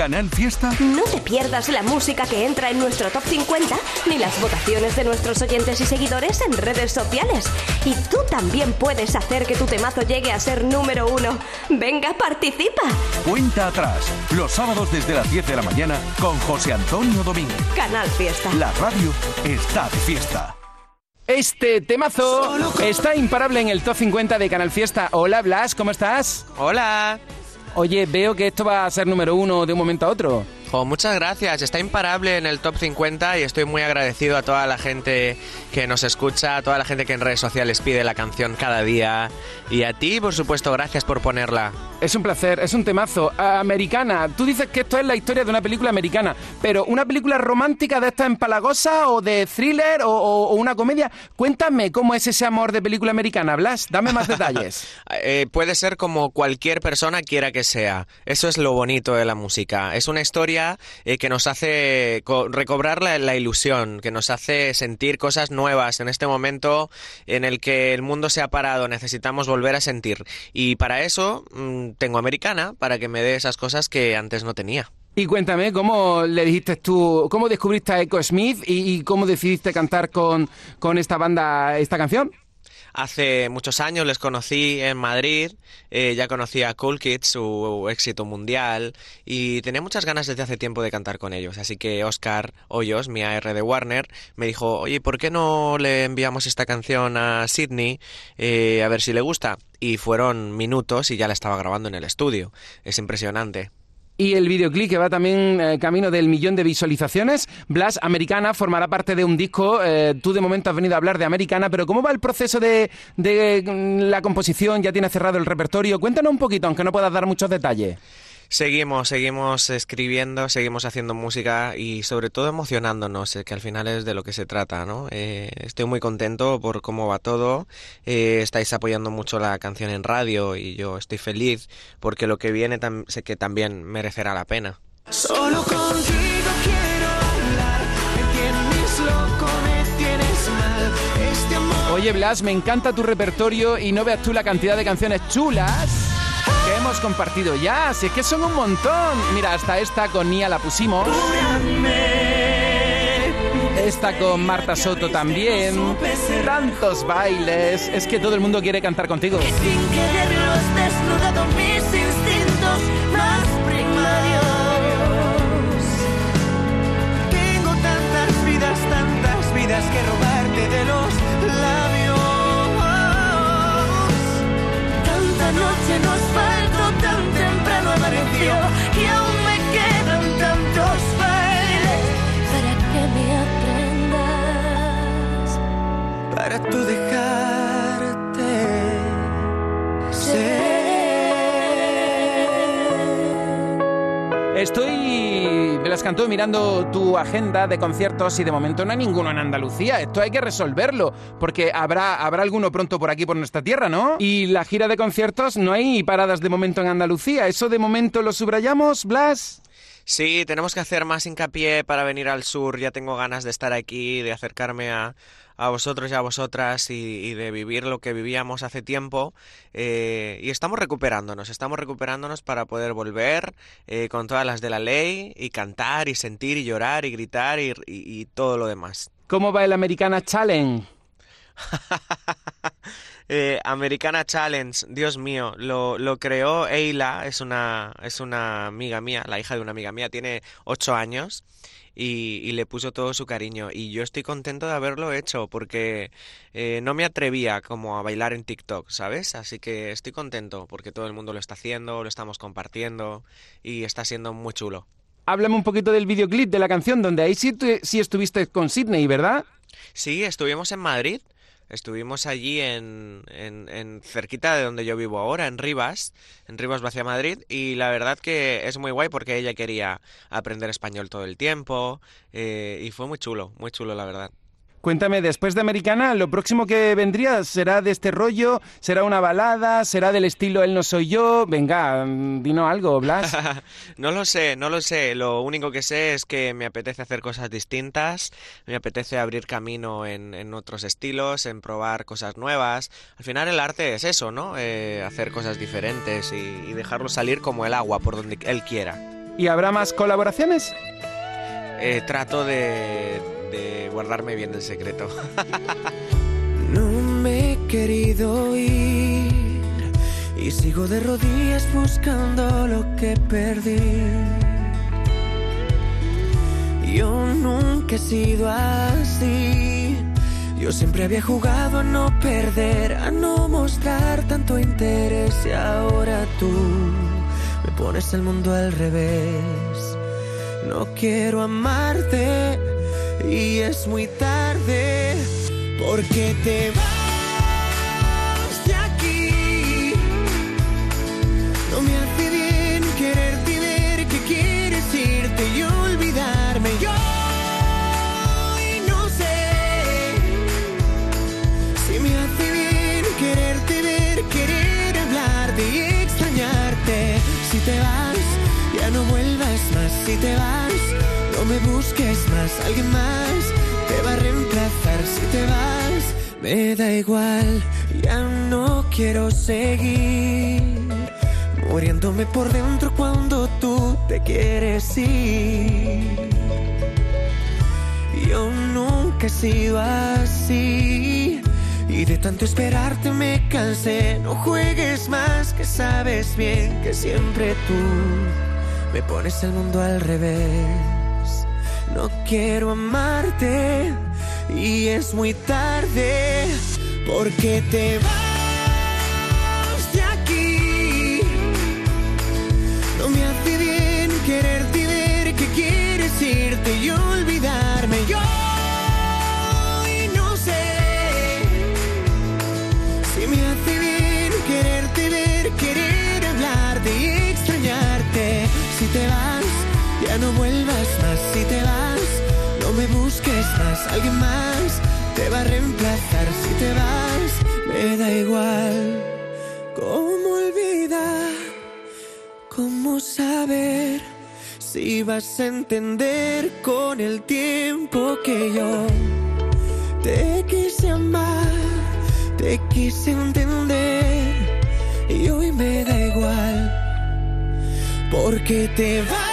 Canal Fiesta. No te pierdas la música que entra en nuestro top 50 ni las votaciones de nuestros oyentes y seguidores en redes sociales. Y tú también puedes hacer que tu temazo llegue a ser número uno. Venga, participa. Cuenta atrás. Los sábados desde las 10 de la mañana con José Antonio Domínguez. Canal Fiesta. La radio está de fiesta. Este temazo está imparable en el top 50 de Canal Fiesta. Hola Blas, ¿cómo estás? Hola. Oye, veo que esto va a ser número uno de un momento a otro. Oh, muchas gracias. Está imparable en el top 50 y estoy muy agradecido a toda la gente que nos escucha, a toda la gente que en redes sociales pide la canción cada día. Y a ti, por supuesto, gracias por ponerla. Es un placer, es un temazo. Americana, tú dices que esto es la historia de una película americana, pero ¿una película romántica de esta empalagosa o de thriller o, o una comedia? Cuéntame cómo es ese amor de película americana, Blas. Dame más detalles. Eh, puede ser como cualquier persona quiera que sea. Eso es lo bonito de la música. Es una historia eh, que nos hace recobrar la, ilusión, que nos hace sentir cosas nuevas en este momento en el que el mundo se ha parado, necesitamos volver a sentir. Y para eso mm, tengo Americana, para que me dé esas cosas que antes no tenía. Y cuéntame, ¿cómo le dijiste tú, cómo descubriste a Echo Smith y, y cómo decidiste cantar con, con esta banda esta canción? Hace muchos años les conocí en Madrid, eh, ya conocía a Cool Kids, su éxito mundial, y tenía muchas ganas desde hace tiempo de cantar con ellos. Así que Oscar Hoyos, mi AR de Warner, me dijo, oye, ¿por qué no le enviamos esta canción a Sidney eh, a ver si le gusta? Y fueron minutos y ya la estaba grabando en el estudio. Es impresionante. Y el videoclip que va también eh, camino del millón de visualizaciones. Blas Americana formará parte de un disco. Eh, tú de momento has venido a hablar de Americana, pero ¿cómo va el proceso de, de mm, la composición? ¿Ya tienes cerrado el repertorio? Cuéntanos un poquito, aunque no puedas dar muchos detalles. Seguimos, seguimos escribiendo, seguimos haciendo música y sobre todo emocionándonos, eh, que al final es de lo que se trata, ¿no? Eh, estoy muy contento por cómo va todo, eh, estáis apoyando mucho la canción en radio y yo estoy feliz porque lo que viene sé que también merecerá la pena. Solo contigo quiero hablar, este Oye Blas, me encanta tu repertorio y no veas tú la cantidad de canciones chulas hemos compartido ya. Es que son un montón. Mira, hasta esta con Nia la pusimos. Esta con Marta Soto también. Tantos bailes. Es que todo el mundo quiere cantar contigo. Sin quererlos desnudado mis instintos más primarios. Tengo tantas vidas, tantas vidas que robarte de los labios. Tanta noche nos tan amaneció y aún me quedan tantos bailes para que me aprendas, para tú dejarte ser. Estoy, las cantó mirando tu agenda de conciertos y de momento no hay ninguno en Andalucía. Esto hay que resolverlo, porque habrá, habrá alguno pronto por aquí, por nuestra tierra, ¿no? Y la gira de conciertos no hay paradas de momento en Andalucía. ¿Eso de momento lo subrayamos, Blas? Sí, tenemos que hacer más hincapié para venir al sur. Ya tengo ganas de estar aquí, de acercarme a, a vosotros y a vosotras y, de vivir lo que vivíamos hace tiempo. Eh, y estamos recuperándonos, estamos recuperándonos para poder volver eh, con todas las de la ley y cantar y sentir y llorar y gritar y, todo lo demás. ¿Cómo va el Americana Challenge? Eh, Americana Challenge, Dios mío, lo, lo creó Eila, es una, es una amiga mía, la hija de una amiga mía, tiene ocho años y, le puso todo su cariño. Y yo estoy contento de haberlo hecho porque eh, no me atrevía como a bailar en TikTok, ¿sabes? Así que estoy contento porque todo el mundo lo está haciendo, lo estamos compartiendo y está siendo muy chulo. Háblame un poquito del videoclip de la canción, donde ahí sí, sí estuviste con Sydney, ¿verdad? Sí, estuvimos en Madrid Estuvimos allí en, en, cerquita de donde yo vivo ahora, en Rivas, en Rivas hacia Madrid, y la verdad que es muy guay porque ella quería aprender español todo el tiempo, eh, y fue muy chulo, muy chulo la verdad. Cuéntame, después de Americana, ¿lo próximo que vendría será de este rollo? ¿Será una balada? ¿Será del estilo Él no soy yo? Venga, dino algo, Blas. no lo sé, no lo sé. Lo único que sé es que me apetece hacer cosas distintas, me apetece abrir camino en, en otros estilos, en probar cosas nuevas. Al final el arte es eso, ¿no? Eh, hacer cosas diferentes y, y dejarlo salir como el agua por donde él quiera. ¿Y habrá más colaboraciones? Eh, trato de, de guardarme bien el secreto. No me he querido ir y sigo de rodillas buscando lo que perdí. Yo nunca he sido así. Yo siempre había jugado a no perder, a no mostrar tanto interés y ahora tú me pones el mundo al revés. No quiero amarte y es muy tarde porque te vas Si te vas, no me busques más. Alguien más te va a reemplazar. Si te vas, me da igual. Ya no quiero seguir muriéndome por dentro cuando tú te quieres ir. Yo nunca he sido así. Y de tanto esperarte me cansé. No juegues más, que sabes bien que siempre tú me pones el mundo al revés. No quiero amarte y es muy tarde porque te vas ya no vuelvas más. Si te vas, no me busques más. Alguien más te va a reemplazar. Si te vas, me da igual. ¿Cómo olvidar? ¿Cómo saber si vas a entender con el tiempo que yo te quise amar, te quise entender y hoy me da igual porque te vas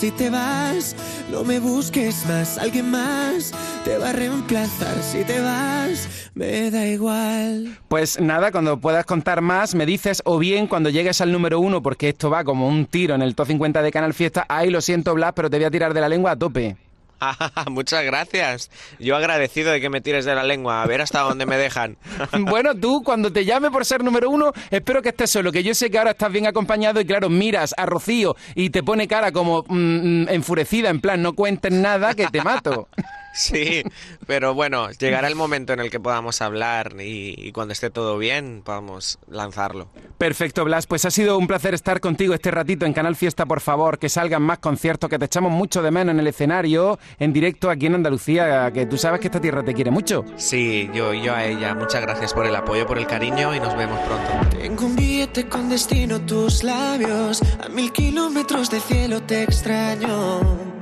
Si te vas, no me busques más. Alguien más te va a reemplazar. Si te vas, me da igual. Pues nada, cuando puedas contar más, me dices, o bien cuando llegues al número uno, porque esto va como un tiro en el top 50 de Canal Fiesta, ahí lo siento, Blas, pero te voy a tirar de la lengua a tope. Muchas gracias. Yo agradecido de que me tires de la lengua, a ver hasta dónde me dejan. bueno, tú, cuando te llame por ser número uno, espero que estés solo, que yo sé que ahora estás bien acompañado y claro, miras a Rocío y te pone cara como mm, mm, enfurecida, en plan, no cuentes nada, que te mato. Sí, pero bueno, llegará el momento en el que podamos hablar y, y cuando esté todo bien podamos lanzarlo. Perfecto, Blas. Pues ha sido un placer estar contigo este ratito en Canal Fiesta, por favor. Que salgan más conciertos, que te echamos mucho de menos en el escenario, en directo aquí en Andalucía, que tú sabes que esta tierra te quiere mucho. Sí, yo, yo a ella. Muchas gracias por el apoyo, por el cariño y nos vemos pronto. Tengo un billete con destino a tus labios. A mil kilómetros de cielo te extraño.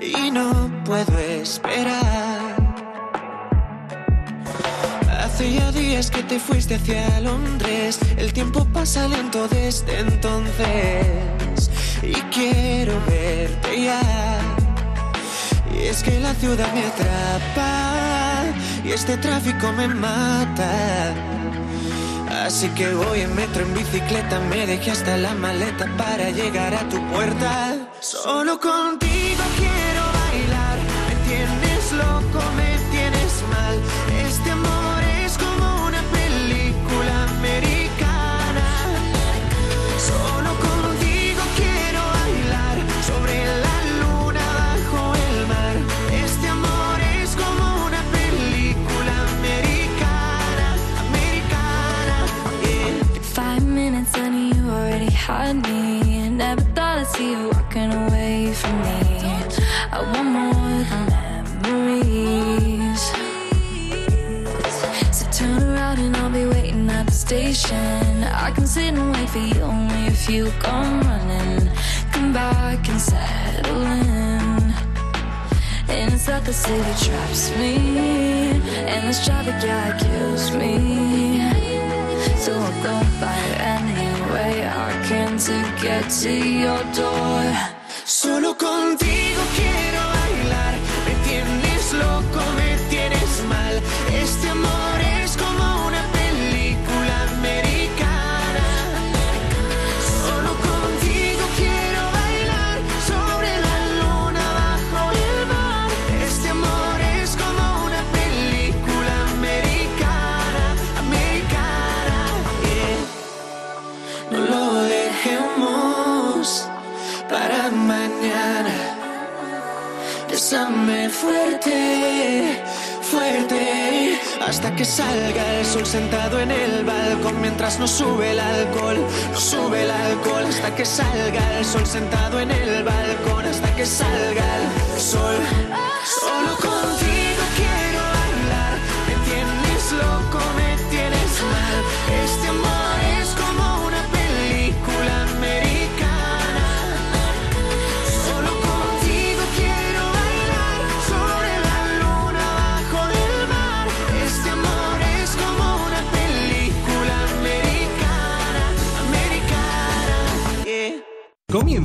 Y no puedo esperar. Hace ya días que te fuiste hacia Londres. El tiempo pasa lento desde entonces. Y quiero verte ya. Y es que la ciudad me atrapa. Y este tráfico me mata. Así que voy en metro, en bicicleta, me dejé hasta la maleta para llegar a tu puerta. Solo contigo quiero hardly. Never thought I'd see you walking away from me. I want more than memories. So turn around and I'll be waiting at the station. I can sit and wait for you only if you come running. Come back and settle in. Inside the city traps me. And this traffic, yeah, it kills me. So I'll go by. Can to get to your door. Solo contigo quiero Bésame fuerte, fuerte, hasta que salga el sol sentado en el balcón mientras no sube el alcohol, no sube el alcohol, hasta que salga el sol sentado en el balcón, hasta que salga el sol. Solo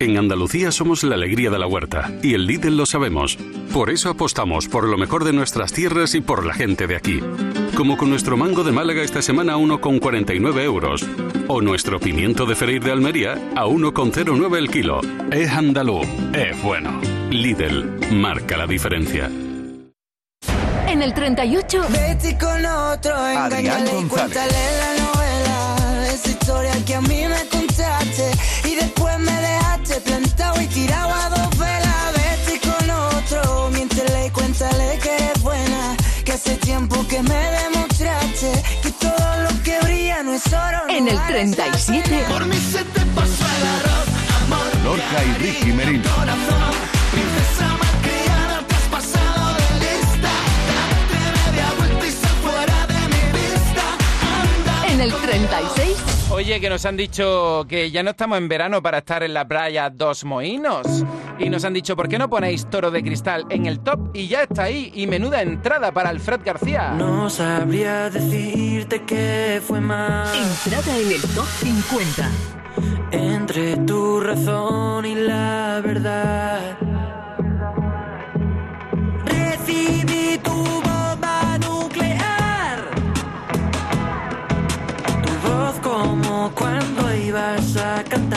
En Andalucía somos la alegría de la huerta y el Lidl lo sabemos. Por eso apostamos por lo mejor de nuestras tierras y por la gente de aquí. Como con nuestro mango de Málaga esta semana a 1,49 euros. O nuestro pimiento de Ferir de Almería a 1,09 el kilo. Es andaluz, es bueno. Lidl marca la diferencia. En el 38. Vete con otro, Adrián González. Esa historia que a mí me contaste y después me dejaste plantado y tirado a dos velas. Vete con otro, miéntele y cuéntale que eres buena. Que hace tiempo que me demostraste que todo lo que brilla no es oro. no En el vale esa 37. pena. Por mí se te pasó el arroz, amor. Lorca y Ricky Merino. Corazón, princesa En el 36. Oye, que nos han dicho que ya no estamos en verano para estar en la playa Dos Moinos. Y nos han dicho, ¿por qué no ponéis Toro de Cristal en el top? Y ya está ahí. Y menuda entrada para Alfred García. No sabría decirte qué fue más Entrada en el top 50. entre tu razón y la verdad. Recibí tu vas a cantar.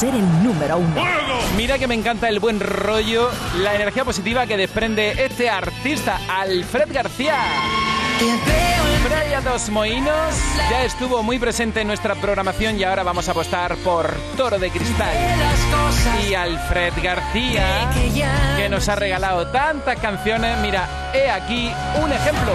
Ser el número uno. Mira que me encanta el buen rollo, la energía positiva que desprende este artista, Alfred García. Dos Moinos ya estuvo muy presente en nuestra programación y ahora vamos a apostar por Toro de Cristal. Y Alfred García, que nos ha regalado tantas canciones, mira, he aquí un ejemplo.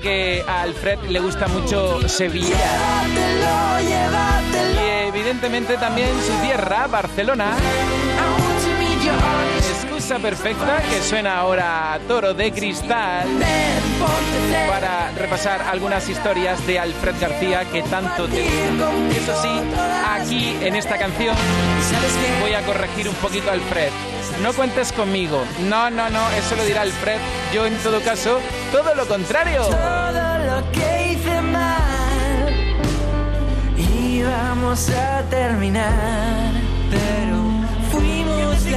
Que a Alfred le gusta mucho Sevilla. Y evidentemente también su tierra, Barcelona. Excusa perfecta que suena ahora Toro de Cristal para repasar algunas historias de Alfred García que tanto te gustan. Eso sí, aquí en esta canción voy a corregir un poquito a Alfred. No cuentes conmigo. No, no, no, eso lo dirá Alfred. Yo en todo caso, todo lo contrario. Todo lo que hice mal y vamos a terminar, pero fuimos de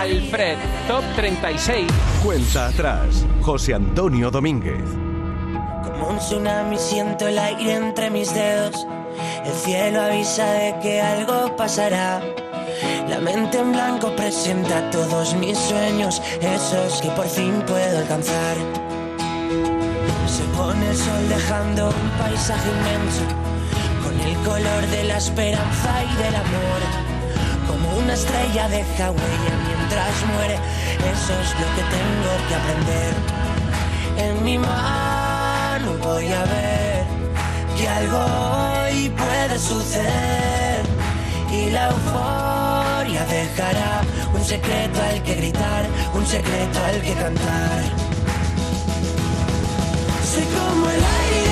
Alfred, top 36. Cuenta atrás, José Antonio Domínguez. Como un tsunami siento el aire entre mis dedos. El cielo avisa de que algo pasará. La mente en blanco presenta todos mis sueños, esos que por fin puedo alcanzar. Pone el sol dejando un paisaje inmenso, con el color de la esperanza y del amor. Como una estrella deja huella mientras muere, eso es lo que tengo que aprender. En mi mano voy a ver que algo hoy puede suceder y la euforia dejará un secreto al que gritar, un secreto al que cantar. Soy como el aire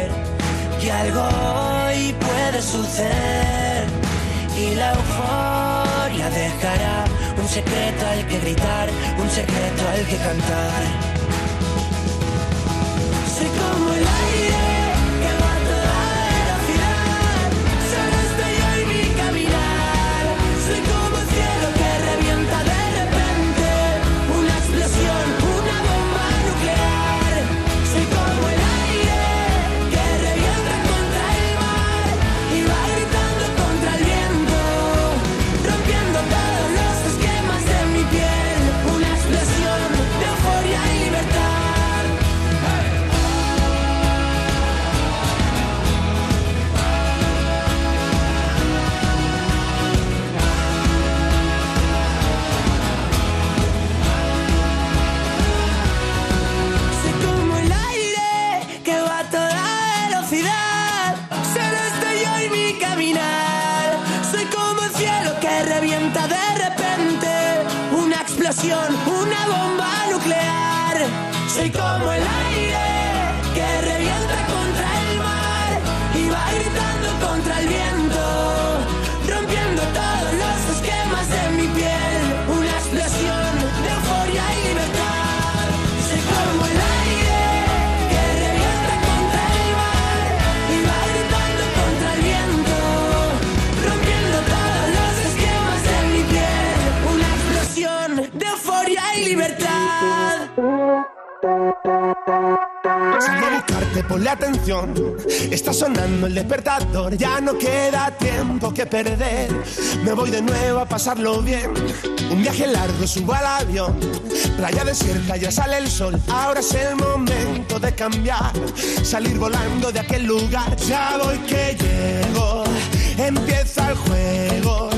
que algo hoy puede suceder y la euforia dejará un secreto al que gritar, un secreto al que cantar. Una bomba nuclear. A buscarte, ponle atención. Está sonando el despertador, ya no queda tiempo que perder. Me voy de nuevo a pasarlo bien. Un viaje largo, subo al avión. Playa desierta, ya sale el sol. Ahora es el momento de cambiar. Salir volando de aquel lugar. Ya voy que llego. Empieza el juego.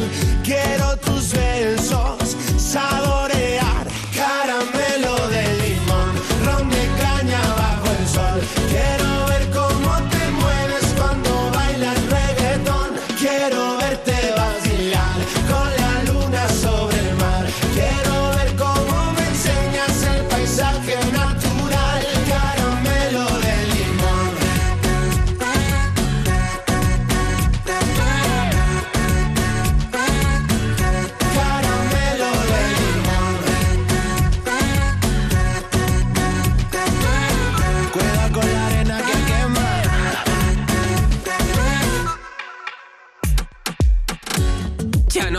Quiero tus besos. Saborear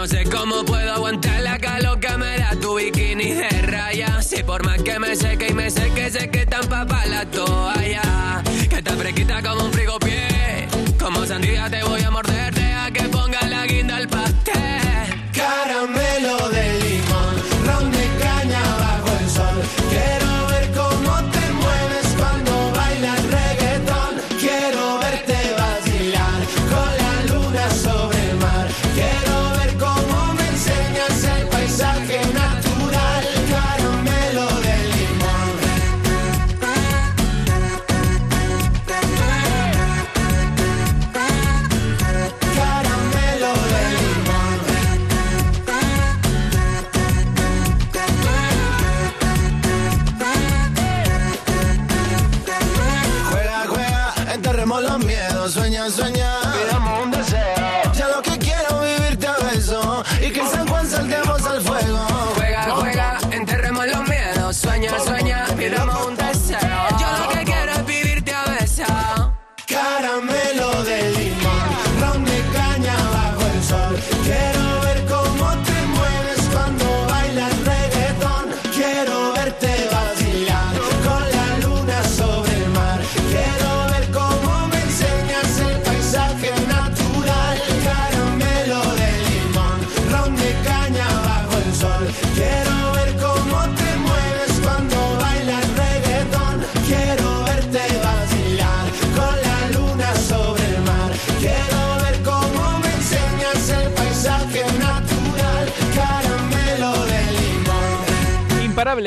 no sé cómo puedo aguantar la calor que me da tu bikini de raya. Si por más que me seque y me seque, sé que tan papá la toalla. Que está fresquita como un frigopié. Como sandía te voy a morder,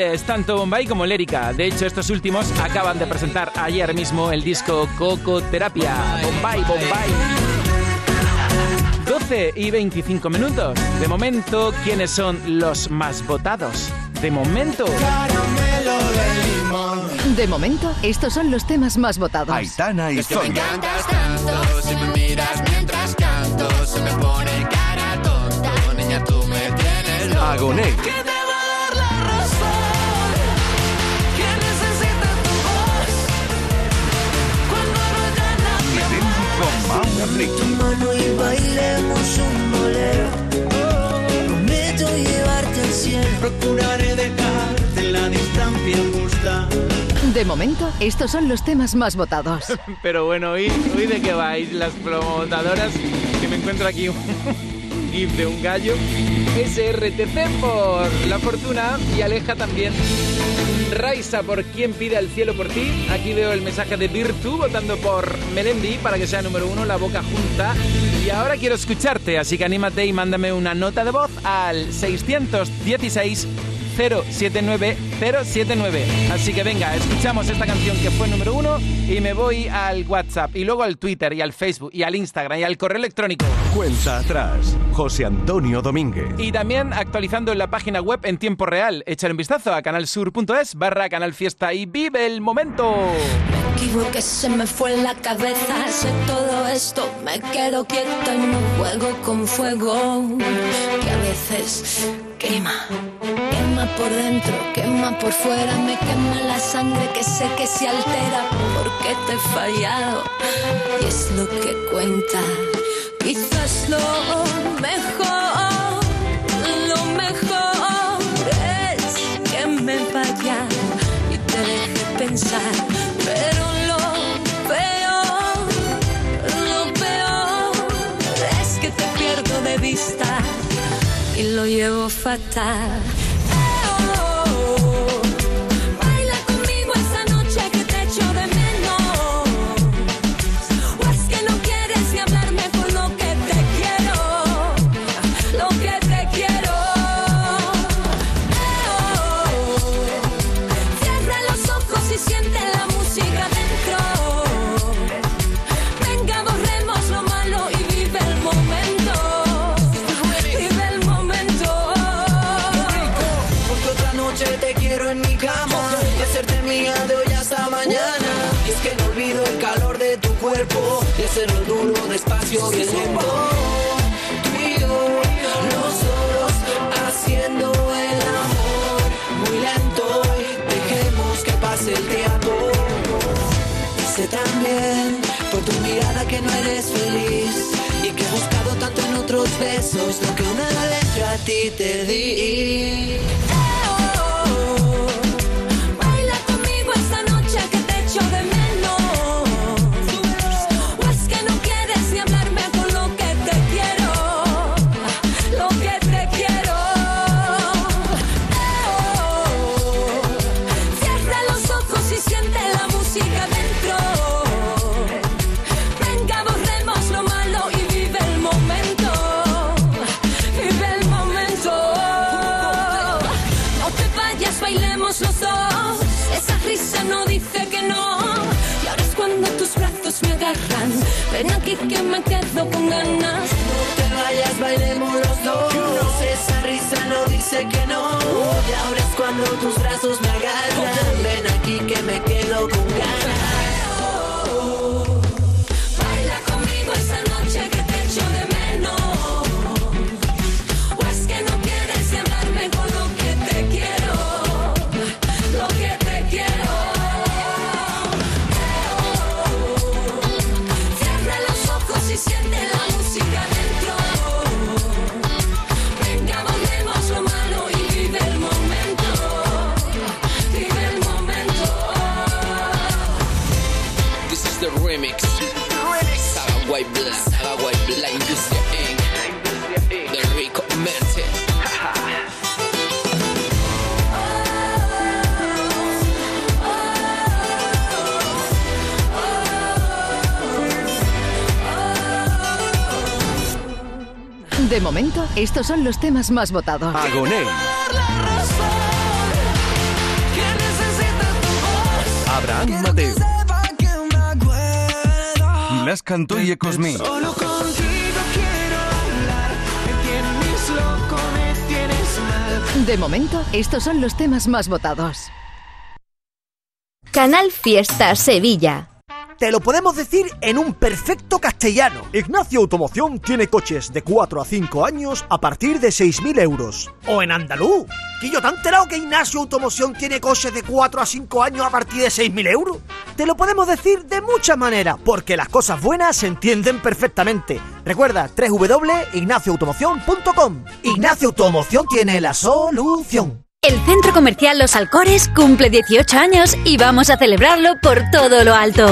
Imparables, tanto Bombay como Lérica. De hecho, estos últimos acaban de presentar ayer mismo el disco Cocoterapia. Bombay, Bombay. 12 y 25 minutos. De momento, ¿quiénes son los más votados? De momento. Caramelo de limón. De momento, estos son los temas más votados. Aitana y Es que me encantas tanto, si me miras mientras canto, se me pone cara tonto, niña tú me tienes loco. Agoné. Enrique. tu mano y bailemos un bolero. Prometo llevarte al cielo. Procuraré dejarte en la distancia justa. De momento, estos son los temas más votados. Pero bueno, ¿hoy, hoy de qué vais las promotadoras? Que me encuentro aquí un gif de un gallo. SRTC por la fortuna y Aleja también. Raisa por quien pide al cielo por ti. Aquí veo el mensaje de Virtu votando por Melendi para que sea número uno, la boca junta. Y ahora quiero escucharte, así que anímate y mándame una nota de voz al 616 079-079. Así que venga, escuchamos esta canción que fue número uno y me voy al WhatsApp y luego al Twitter y al Facebook y al Instagram y al correo electrónico. Cuenta atrás, José Antonio Domínguez. Y también actualizando en la página web en tiempo real. Échale un vistazo a canalsur.es barra canal fiesta y vive el momento. Equivoqué, se me fue la cabeza. Sé todo esto, me quedo quieto y no juego con fuego. Que a veces quema, quema por dentro, quema por fuera. Me quema la sangre que sé que se altera porque te he fallado. Y es lo que cuenta. Quizás lo mejor, lo mejor es que me vaya y te deje pensar. Y lo llevo fatal. Duro, despacio, bien lento. Tú los dos, haciendo el amor muy lento. Dejemos que pase el tiempo. Sé también por tu mirada que no eres feliz y que he buscado tanto en otros besos lo que una letra a ti te di. Ven aquí que me quedo con ganas. No te vayas, bailemos los dos. Esa risa no dice que no. Y ahora es cuando tus brazos me agarran. Momento, estos son los temas más votados. Agoney. Abraham Mateo. Blas Cantó y Ecosmi. Solo contigo quiero hablar. Me tienes loco, me tienes mal. De momento, estos son los temas más votados. Canal Fiesta Sevilla. Te lo podemos decir en un perfecto castellano. Ignacio Automoción tiene coches de 4 a 5 años a partir de 6.000 euros. O en andaluz. Que yo te he enterado que Ignacio Automoción tiene coches de 4 a 5 años a partir de 6.000 euros. Te lo podemos decir de muchas maneras, porque las cosas buenas se entienden perfectamente. Recuerda, www.ignacioautomoción.com. Ignacio Automoción tiene la solución. El Centro Comercial Los Alcores cumple 18 años y vamos a celebrarlo por todo lo alto.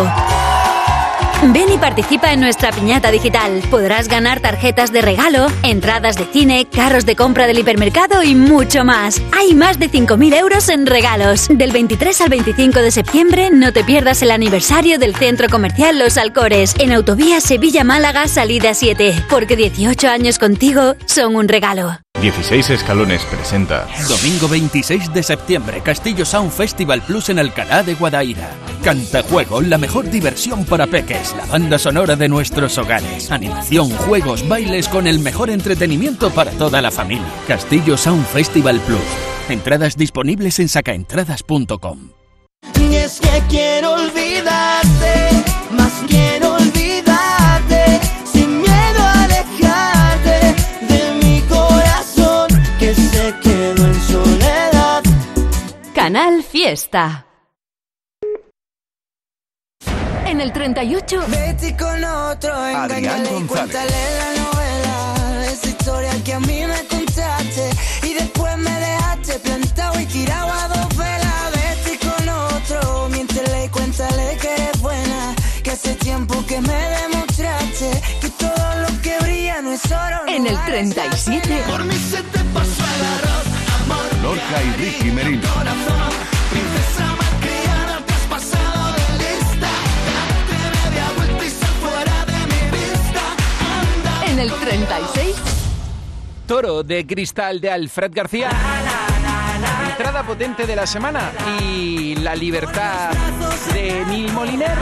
Ven y participa en nuestra piñata digital. Podrás ganar tarjetas de regalo, entradas de cine, carros de compra del hipermercado y mucho más. Hay más de 5.000 euros en regalos. Del 23 al 25 de septiembre no te pierdas el aniversario del Centro Comercial Los Alcores en Autovía Sevilla-Málaga, salida 7. Porque 18 años contigo son un regalo. 16 Escalones presenta Domingo 26 de septiembre, Castillo Sound Festival Plus en Alcalá de Guadaira. Cantajuego, la mejor diversión para peques, la banda sonora de nuestros hogares. Animación, juegos, bailes con el mejor entretenimiento para toda la familia. Castillo Sound Festival Plus. Entradas disponibles en sacaentradas.com. Y es que quiero olvidarte, Fiesta. En el 38. Vete con otro, Adrián engáñale y cuéntale la novela, esa historia que a mí me contaste y después me dejaste plantado y tirado a dos velas. Vete con otro, miéntele y cuéntale que eres buena, que hace tiempo que me demostraste que todo lo que brilla no es oro. no En el vale 37. Por mí se te pasó el arroz, amor. Lorca y Ricky Merino. Corazón, el 36. Toro de cristal de Alfred García. Entrada potente de la semana y la libertad de Neil Moliner.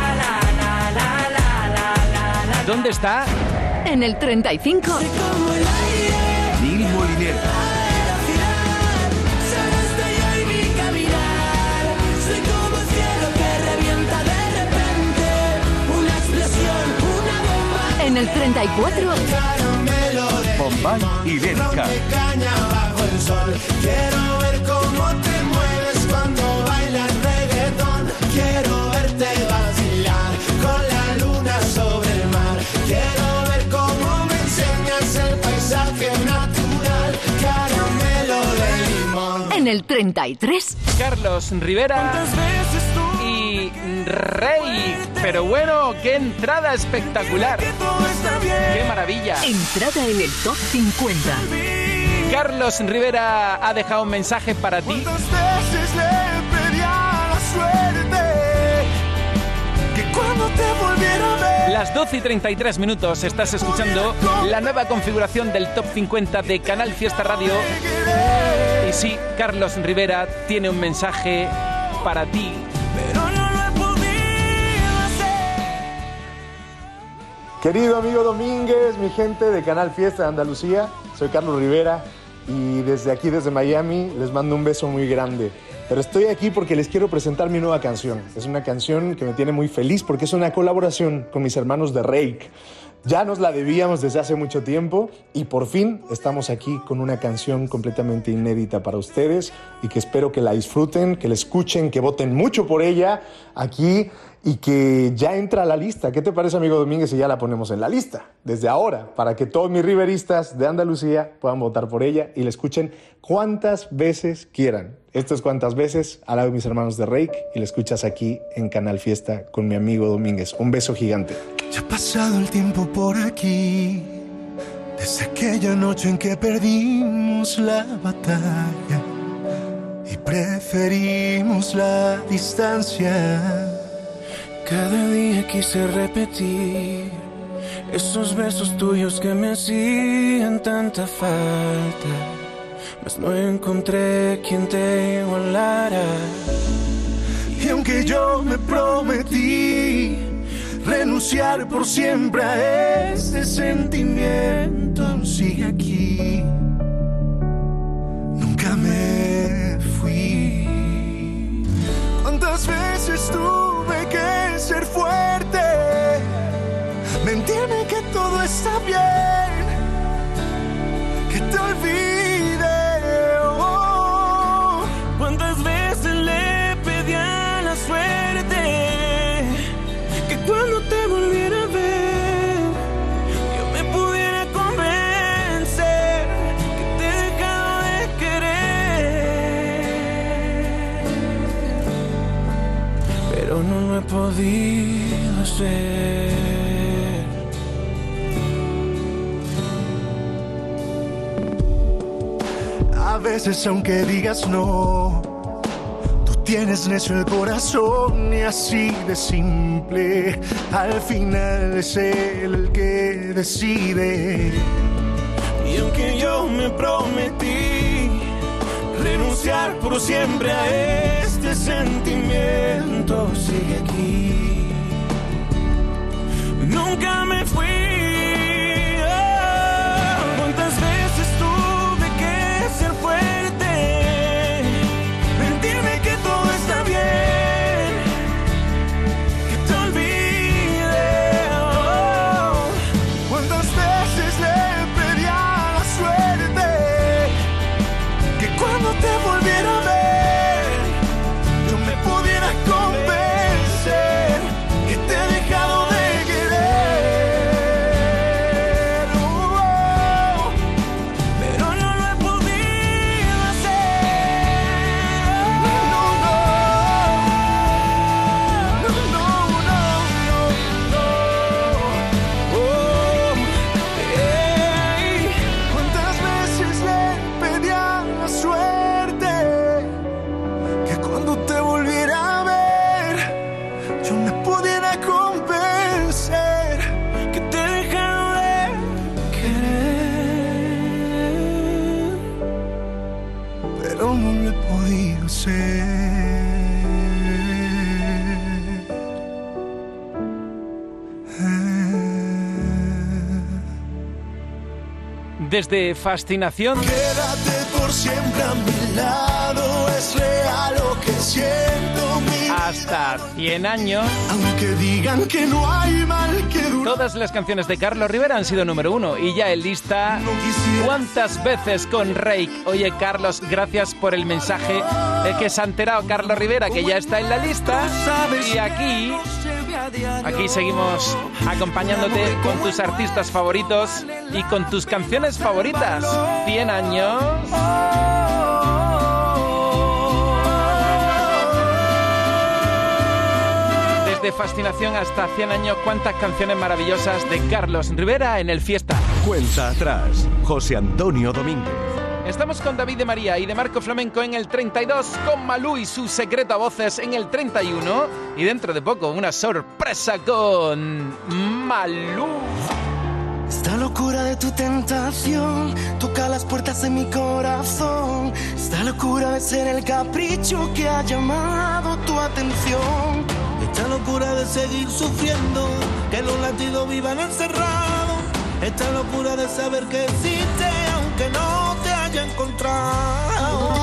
¿Dónde está? En el 35. Neil Moliner. Sabes de yo y mi caminar. Soy como el cielo que revienta de repente. Una explosión, una bomba. En el 34. Bombay y Lérica. caña bajo el sol. Quiero ver cómo te mueves cuando bailas reggaetón. Quiero verte vacilar con la luna sobre el mar. Quiero ver cómo me enseñas el paisaje natural. Caramelo de limón. En el 33. Carlos Rivera Rey. Pero bueno, qué entrada espectacular. Qué maravilla. Entrada en el top 50. Carlos Rivera ha dejado un mensaje para ti. Las 12 y 33 minutos estás escuchando la nueva configuración del Top 50 de Canal Fiesta Radio. Y sí, Carlos Rivera tiene un mensaje para ti. Querido amigo Domínguez, mi gente de Canal Fiesta de Andalucía, soy Carlos Rivera y desde aquí, desde Miami, les mando un beso muy grande. Pero estoy aquí porque les quiero presentar mi nueva canción. Es una canción que me tiene muy feliz porque es una colaboración con mis hermanos de Rake. Ya nos la debíamos desde hace mucho tiempo y por fin estamos aquí con una canción completamente inédita para ustedes y que espero que la disfruten, que la escuchen, que voten mucho por ella aquí y que ya entra a la lista. ¿Qué te parece, amigo Domínguez, si ya la ponemos en la lista? Desde ahora, para que todos mis riveristas de Andalucía puedan votar por ella y la escuchen cuantas veces quieran. Esto es cuantas veces al lado de mis hermanos de Reik y la escuchas aquí en Canal Fiesta con mi amigo Domínguez. Un beso gigante. Ya ha pasado el tiempo por aquí, desde aquella noche en que perdimos la batalla y preferimos la distancia. Cada día quise repetir esos besos tuyos que me hacían tanta falta, mas no encontré quien te igualara. Y aunque yo me prometí renunciar por siempre a ese sentimiento, sigue aquí. Nunca me fui. ¿Cuántas veces tuve que ser fuerte? Mentirme que todo está bien, que te olvide. A veces aunque digas no, tú tienes necio el corazón y así de simple, al final es el que decide. Y aunque yo me prometí por siempre a este sentimiento. Sigue aquí. Nunca me fui. Desde Fascinación Quédate por siempre a mi lado, es real lo que siento. Mi hasta 100 años. Aunque digan que no hay mal que dure. Todas las canciones de Carlos Rivera han sido número uno y ya en lista ¿Cuántas veces con Rake? Oye Carlos, gracias por el mensaje de que se ha enterado Carlos Rivera que ya está en la lista y aquí Aquí seguimos acompañándote con tus artistas favoritos y con tus canciones favoritas. 100 años. Desde Fascinación hasta 100 años, cuántas canciones maravillosas de Carlos Rivera en el Fiesta. Cuenta atrás, José Antonio Domínguez. Estamos con David de María y de Marco Flamenco en el 32, con Malú y su secreto a voces en el 31 y dentro de poco una sorpresa con Malú. Esta locura de tu tentación toca las puertas de mi corazón. Esta locura de ser el capricho que ha llamado tu atención. Esta locura de seguir sufriendo, que los latidos vivan encerrados. Esta locura de saber que existe aunque no encontrado.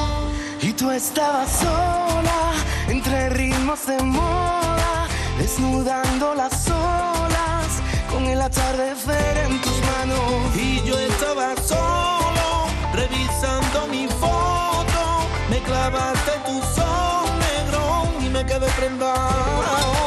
Y tú estabas sola entre ritmos de moda, desnudando las olas con el atardecer en tus manos. Y yo estaba solo revisando mi foto, me clavaste tu sol negro y me quedé prendado.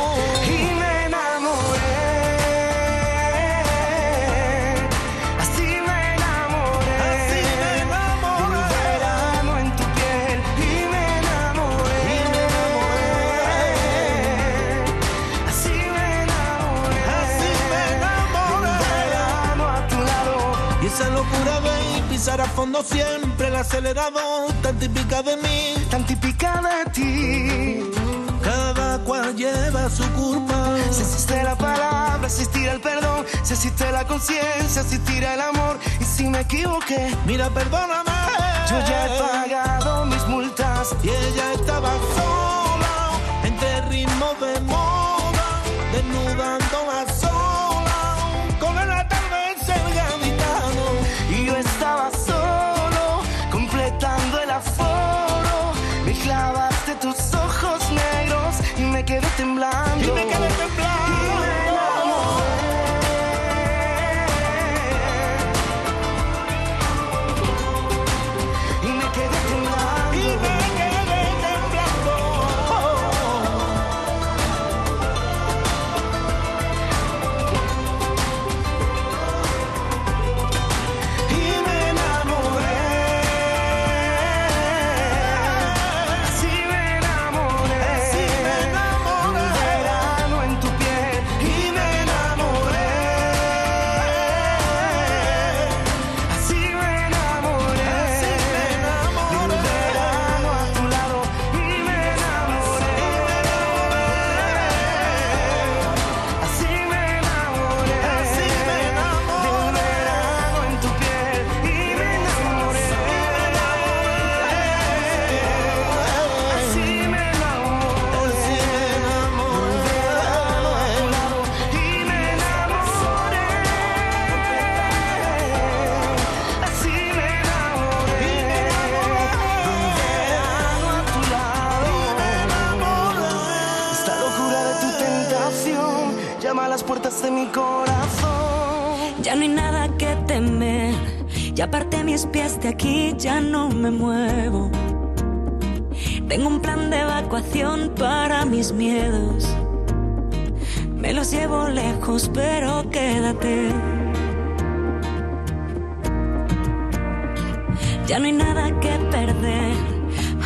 Pisar a fondo siempre el acelerador. Tan típica de mí. Tan típica de ti. Cada cual lleva su culpa. Si existe la palabra, existirá el perdón. Si existe la conciencia, existirá el amor. Y si me equivoqué, mira, perdóname. Yo ya he pagado mis multas. Y ella estaba sola, entre ritmos de moda, mis pies de aquí, ya no me muevo. Tengo un plan de evacuación para mis miedos. Me los llevo lejos, pero quédate. Ya no hay nada que perder.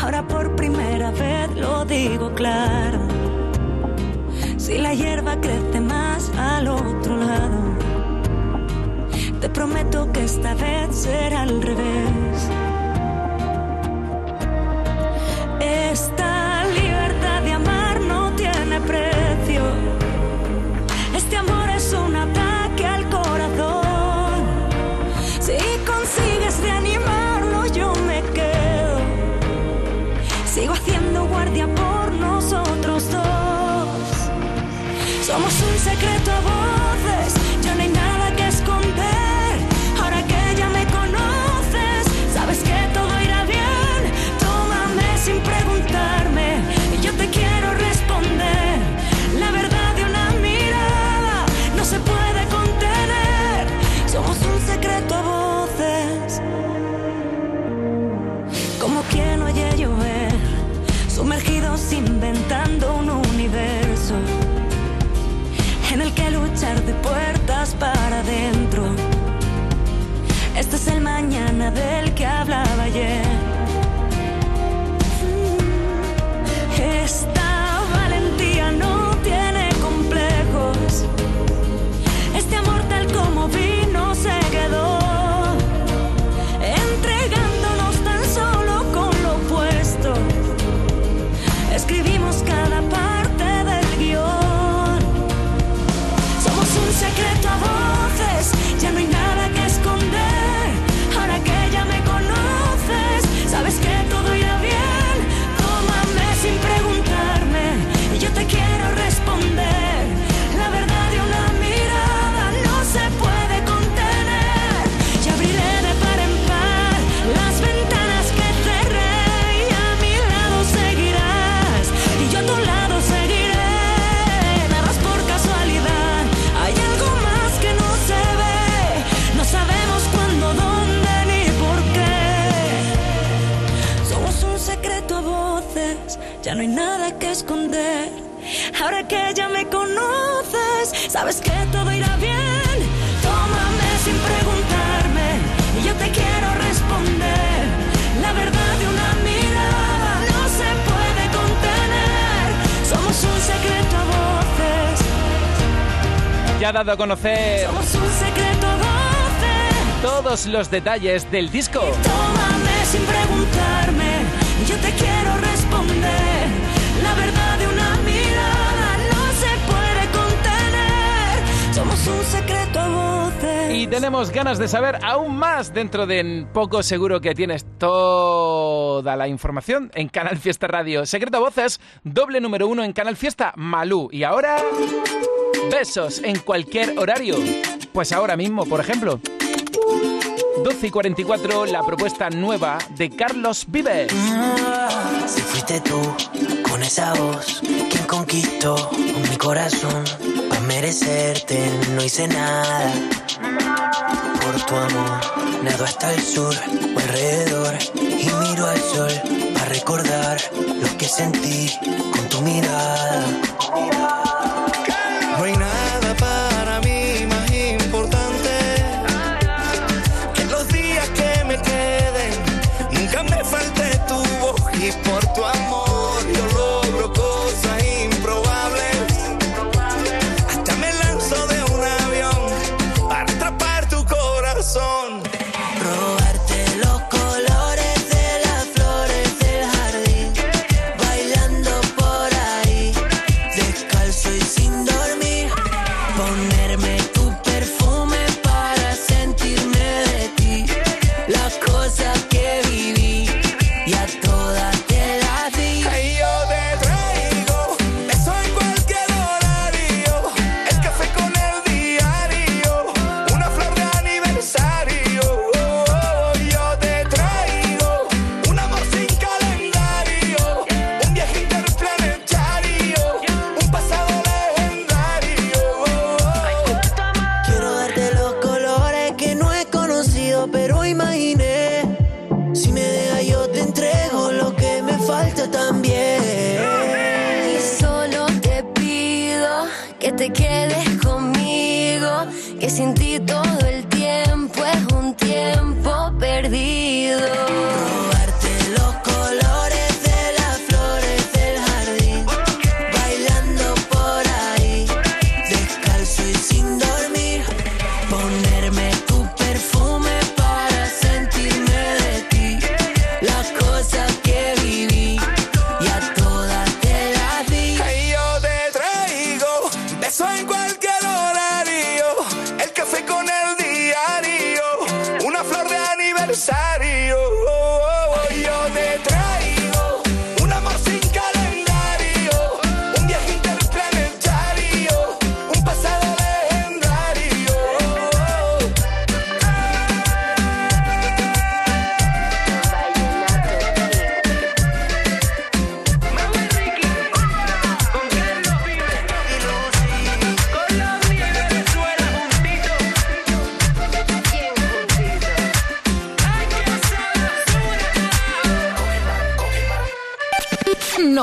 Ahora por primera vez lo digo claro. Si la hierba crece del sabes que todo irá bien. Tómame sin preguntarme. Y yo te quiero responder. La verdad de una mirada no se puede contener. Somos un secreto a voces. Ya ha dado a conocer Somos un secreto a voces. todos los detalles del disco. Tómame Y tenemos ganas de saber aún más dentro de poco seguro que tienes toda la información en Canal Fiesta Radio. Secreto Voces, doble número uno en Canal Fiesta, Malú. Y ahora, besos en cualquier horario. Pues ahora mismo, por ejemplo. 12 y 44, la propuesta nueva de Carlos Vives. Si fuiste tú, con esa voz, quien conquistó mi corazón, para merecerte no hice nada. Por tu amor, nado hasta el sur o alrededor y miro al sol para recordar lo que sentí con tu mirada. No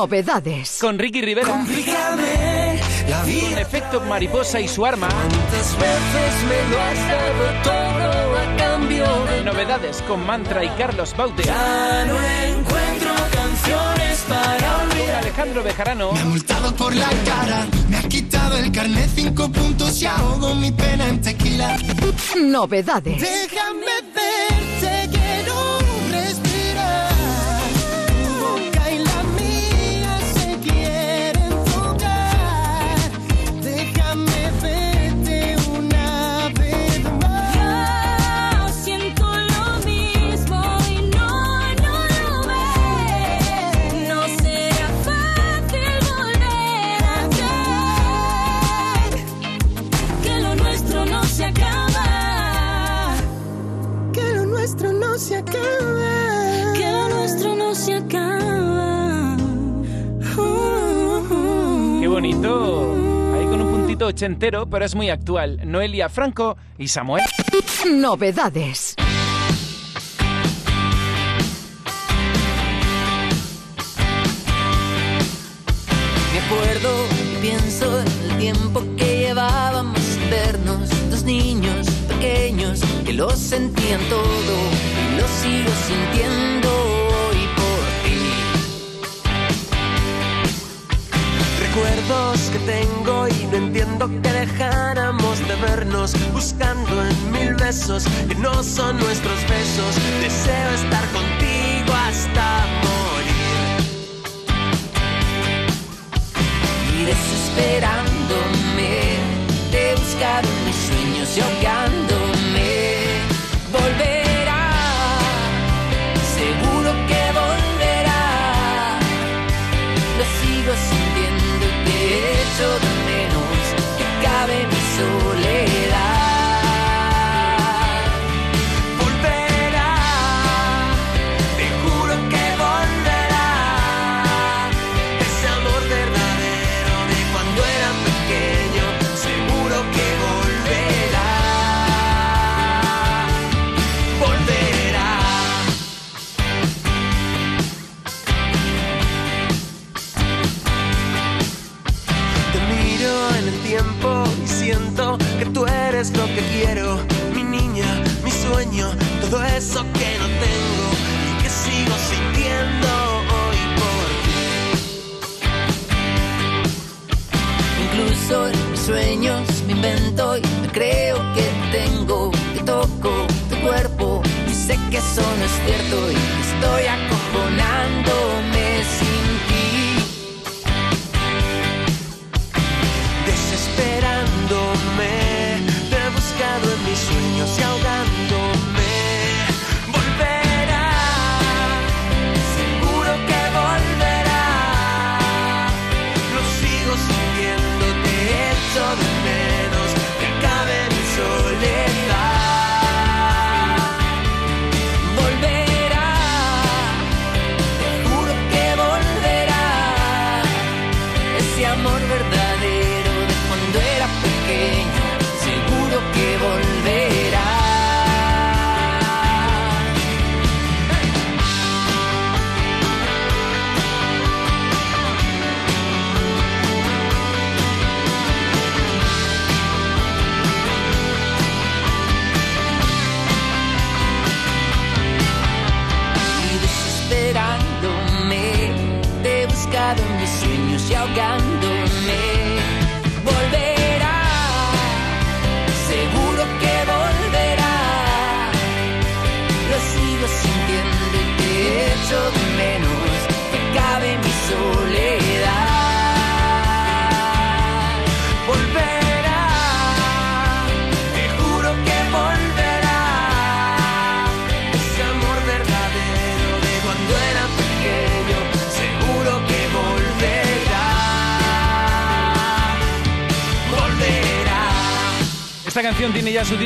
Novedades. Con Ricky Rivera. Complícame la vida. Con efecto mariposa y su arma. Tantas veces me lo has dado todo a cambio de Novedades con Mantra y Carlos Baute. Ya no encuentro canciones para Con olvidar. Alejandro Bejarano. Me ha multado por la cara, me ha quitado el carnet cinco puntos y ahogo mi pena en tequila. Novedades. Déjame ochentero, pero es muy actual. Noelia Franco y Samuel. Novedades. Me acuerdo y pienso en el tiempo que llevábamos sin vernos, dos niños pequeños que lo sentían todo y lo sigo sintiendo hoy por ti. Recuerdos que tengo buscando en mil besos que no son nuestros besos. Deseo estar contigo hasta morir. y desesperándome eres lo que quiero, mi niña, mi sueño, todo eso que no tengo y que sigo sintiendo hoy por ti. Incluso en mis sueños me invento y me creo que tengo, que toco tu cuerpo y sé que eso no es cierto y estoy acompañándome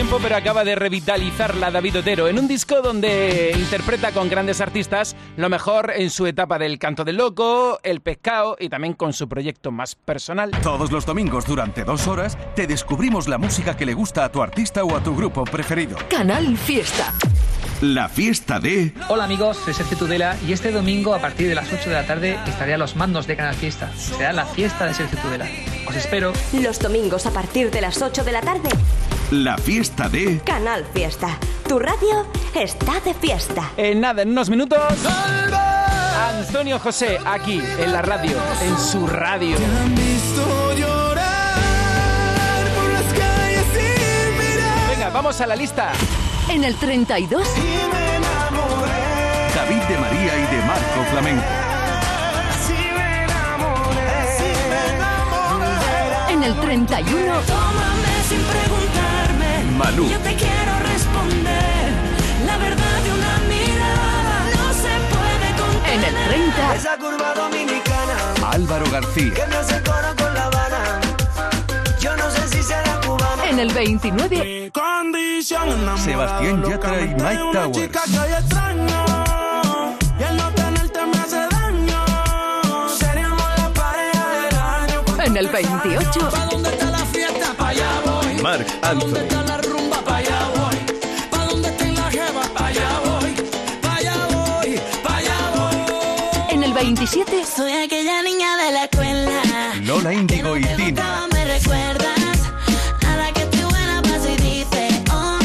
tiempo, pero acaba de revitalizarla David Otero en un disco donde interpreta con grandes artistas lo mejor en su etapa del canto del loco, el pescado y también con su proyecto más personal. Todos los domingos durante dos horas te descubrimos la música que le gusta a tu artista o a tu grupo preferido. Canal Fiesta. La fiesta de... Hola amigos, soy Sergio Tudela y este domingo a partir de las 8 de la tarde estaré a los mandos de Canal Fiesta. Será la fiesta de Sergio Tudela. Os espero. Los domingos a partir de las 8 de la tarde, La fiesta de... Canal Fiesta. Tu radio está de fiesta. En nada, en unos minutos... Antonio José, aquí, en la radio, en su radio. Venga, vamos a la lista. En el 32. David de María y de Marco Flamenco. En el 31. Tómame sin preguntarme. Malú. Yo te quiero responder. La verdad de una mirada no se puede contener. En el 30. Esa curva dominicana Álvaro García. que me hace coro con La Habana. Yo no sé si será cubana. En el 29. Sebastián Yatra y Mike Towers. En el 28. Marc Anthony. En el 27. Soy aquella niña de la escuela. Lola Índigo y Tina. Nunca me recuerdas a la que buena y dice, oh,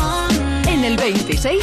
oh. En el 26.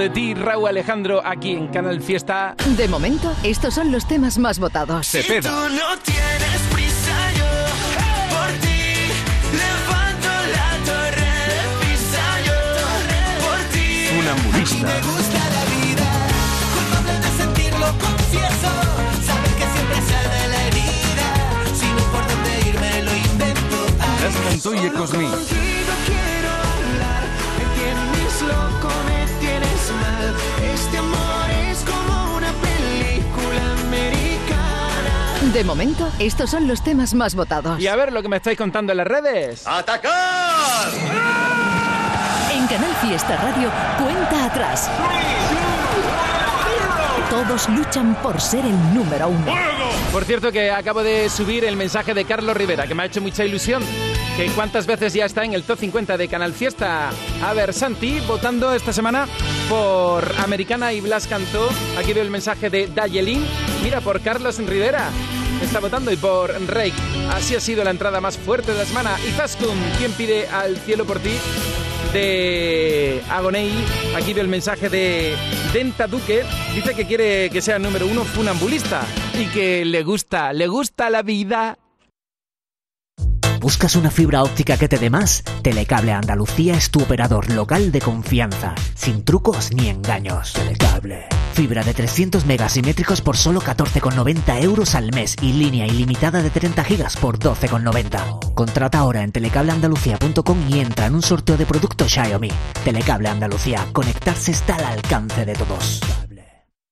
De ti, Raúl Alejandro, aquí en Canal Fiesta. De momento, estos son los temas más votados. Cepeda. Tú no tienes prisa, yo por ti levanto la torre de Pisa, yo por ti. Funambulista. Me gusta la vida, culpable de sentirlo, confieso. Saber que siempre sale de la herida, si no por dónde irme lo invento. Las cantó y Ecosmi. De momento, estos son los temas más votados. Y a ver lo que me estáis contando en las redes. ¡Atacar! En Canal Fiesta Radio, cuenta atrás. Todos luchan por ser el número uno. Por cierto que acabo de subir el mensaje de Carlos Rivera, que me ha hecho mucha ilusión. Que cuántas veces ya está en el top 50 de Canal Fiesta. A ver, Santi, votando esta semana por Americana y Blas Cantó. Aquí veo el mensaje de Dayelin. Mira, por Carlos Rivera. Está votando y por Rey. Así ha sido la entrada más fuerte de la semana. Y Zaskun, ¿quién pide al cielo por ti? de Agonei. Aquí veo el mensaje de Denta Duque. Dice que quiere que sea número uno funambulista y que le gusta, le gusta la vida. ¿Buscas una fibra óptica que te dé más? Telecable Andalucía es tu operador local de confianza, sin trucos ni engaños. Telecable. Fibra de 300 megasimétricos por solo 14,90 euros al mes y línea ilimitada de 30 gigas por 12,90. Contrata ahora en telecableandalucía.com y entra en un sorteo de productos Xiaomi. Telecable Andalucía. Conectarse está al alcance de todos.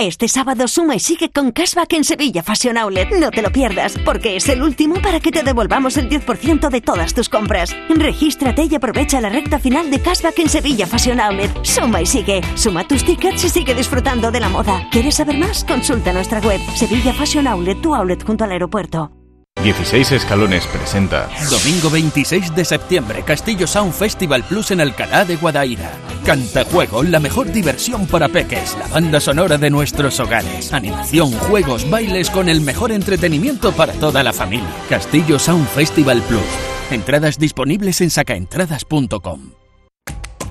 Este sábado suma y sigue con cashback en Sevilla Fashion Outlet. No te lo pierdas, porque es el último para que te devolvamos el 10% de todas tus compras. Regístrate y aprovecha la recta final de cashback en Sevilla Fashion Outlet. Suma y sigue. Suma tus tickets y sigue disfrutando de la moda. ¿Quieres saber más? Consulta nuestra web. Sevilla Fashion Outlet, tu outlet junto al aeropuerto. 16 Escalones presenta Domingo 26 de septiembre, Castillo Sound Festival Plus en Alcalá de Guadaira. Cantajuego, la mejor diversión para peques, la banda sonora de nuestros hogares. Animación, juegos, bailes con el mejor entretenimiento para toda la familia. Castillo Sound Festival Plus. Entradas disponibles en sacaentradas.com.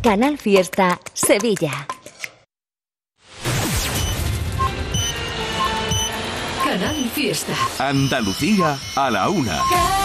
Canal Fiesta Sevilla. Canal Fiesta. Andalucía a la una.